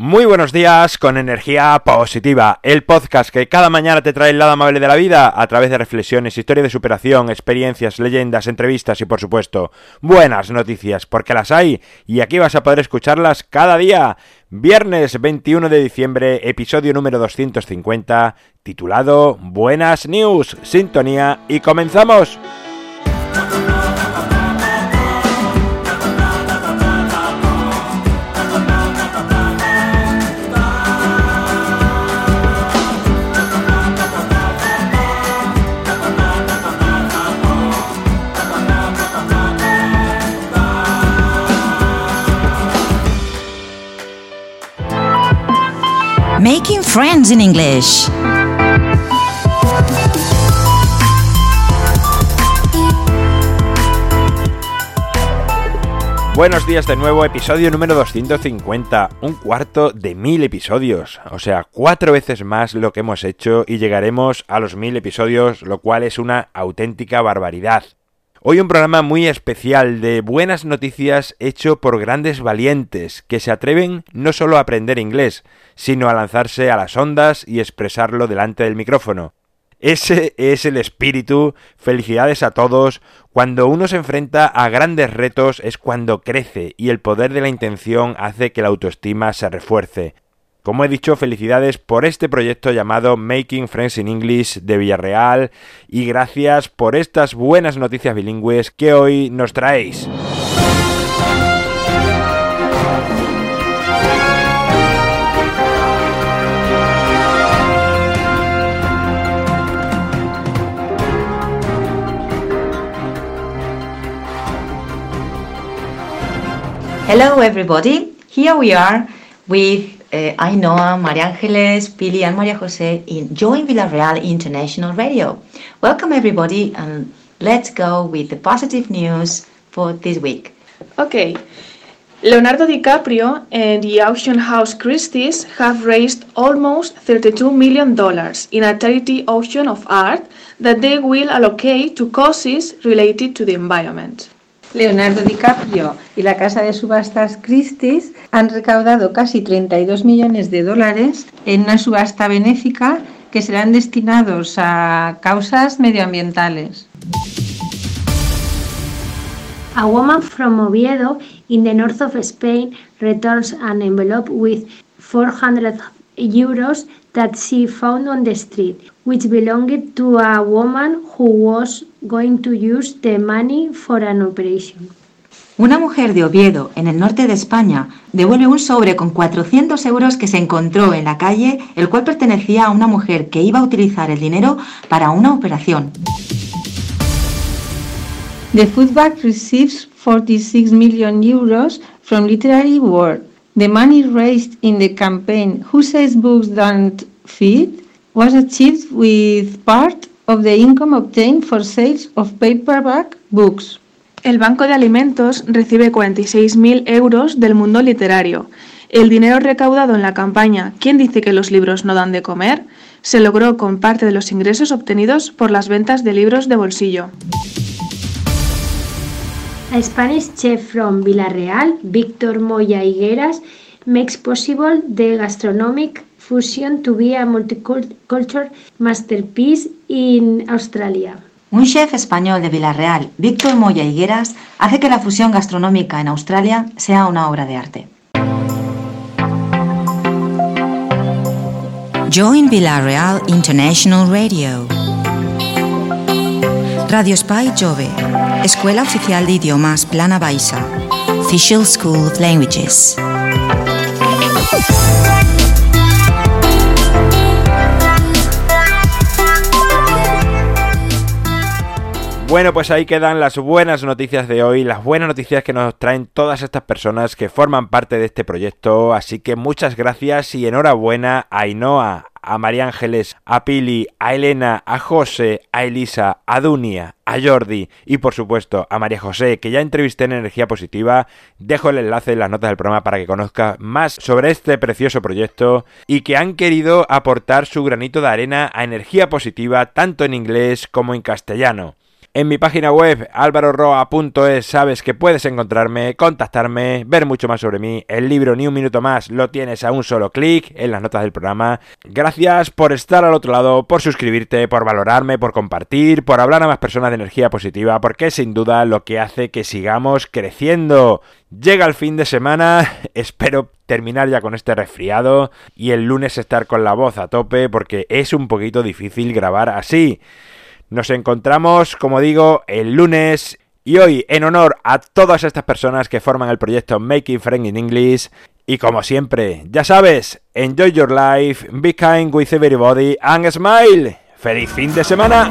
Muy buenos días con energía positiva, el podcast que cada mañana te trae el lado amable de la vida a través de reflexiones, historia de superación, experiencias, leyendas, entrevistas y por supuesto buenas noticias, porque las hay y aquí vas a poder escucharlas cada día. Viernes 21 de diciembre, episodio número 250, titulado Buenas News, Sintonía y comenzamos. Making friends in English. Buenos días de nuevo, episodio número 250, un cuarto de mil episodios, o sea, cuatro veces más lo que hemos hecho y llegaremos a los mil episodios, lo cual es una auténtica barbaridad. Hoy un programa muy especial de buenas noticias hecho por grandes valientes que se atreven no solo a aprender inglés, sino a lanzarse a las ondas y expresarlo delante del micrófono. Ese es el espíritu, felicidades a todos, cuando uno se enfrenta a grandes retos es cuando crece y el poder de la intención hace que la autoestima se refuerce. Como he dicho, felicidades por este proyecto llamado Making Friends in English de Villarreal y gracias por estas buenas noticias bilingües que hoy nos traéis. Hello everybody, here we are with uh, Ainhoa, María Ángeles, Pili, and María José in Join Villarreal International Radio. Welcome, everybody, and let's go with the positive news for this week. Okay. Leonardo DiCaprio and the auction house Christie's have raised almost $32 million in a charity auction of art that they will allocate to causes related to the environment. Leonardo DiCaprio y la casa de subastas Christie's han recaudado casi 32 millones de dólares en una subasta benéfica que serán destinados a causas medioambientales. A woman from Oviedo in the north of Spain returns an envelope with 400 euros that she found on the street, which belonged to a woman who was going to use the money for an operation. Una mujer de Oviedo, en el norte de España, devuelve un sobre con 400 euros que se encontró en la calle, el cual pertenecía a una mujer que iba a utilizar el dinero para una operación. The Food Bank receives 46 million euros from Literary World. The money raised in the campaign Who Says Books Don't Feed was achieved with part of the income obtained for sales of paperback books. El Banco de Alimentos recibe 46.000 euros del mundo literario. El dinero recaudado en la campaña ¿Quién dice que los libros no dan de comer? se logró con parte de los ingresos obtenidos por las ventas de libros de bolsillo. A Spanish chef from Villarreal, Víctor Moya Higueras, makes possible the gastronomic fusion to be a multicultural masterpiece in Australia. Un chef español de Villarreal, Víctor Moya Higueras, hace que la fusión gastronómica en Australia sea una obra de arte. Join Villarreal International Radio. Radio Spy Jove, Escuela Oficial de Idiomas Plana Baixa, Official School of Languages. Bueno, pues ahí quedan las buenas noticias de hoy, las buenas noticias que nos traen todas estas personas que forman parte de este proyecto. Así que muchas gracias y enhorabuena a Ainhoa, a María Ángeles, a Pili, a Elena, a José, a Elisa, a Dunia, a Jordi y por supuesto a María José, que ya entrevisté en Energía Positiva. Dejo el enlace en las notas del programa para que conozca más sobre este precioso proyecto y que han querido aportar su granito de arena a Energía Positiva tanto en inglés como en castellano. En mi página web alvaroroa.es sabes que puedes encontrarme, contactarme, ver mucho más sobre mí. El libro Ni un minuto más lo tienes a un solo clic en las notas del programa. Gracias por estar al otro lado, por suscribirte, por valorarme, por compartir, por hablar a más personas de energía positiva, porque es sin duda lo que hace que sigamos creciendo. Llega el fin de semana, espero terminar ya con este resfriado y el lunes estar con la voz a tope porque es un poquito difícil grabar así. Nos encontramos, como digo, el lunes y hoy en honor a todas estas personas que forman el proyecto Making Friends in English y como siempre, ya sabes, enjoy your life, be kind with everybody and smile. ¡Feliz fin de semana!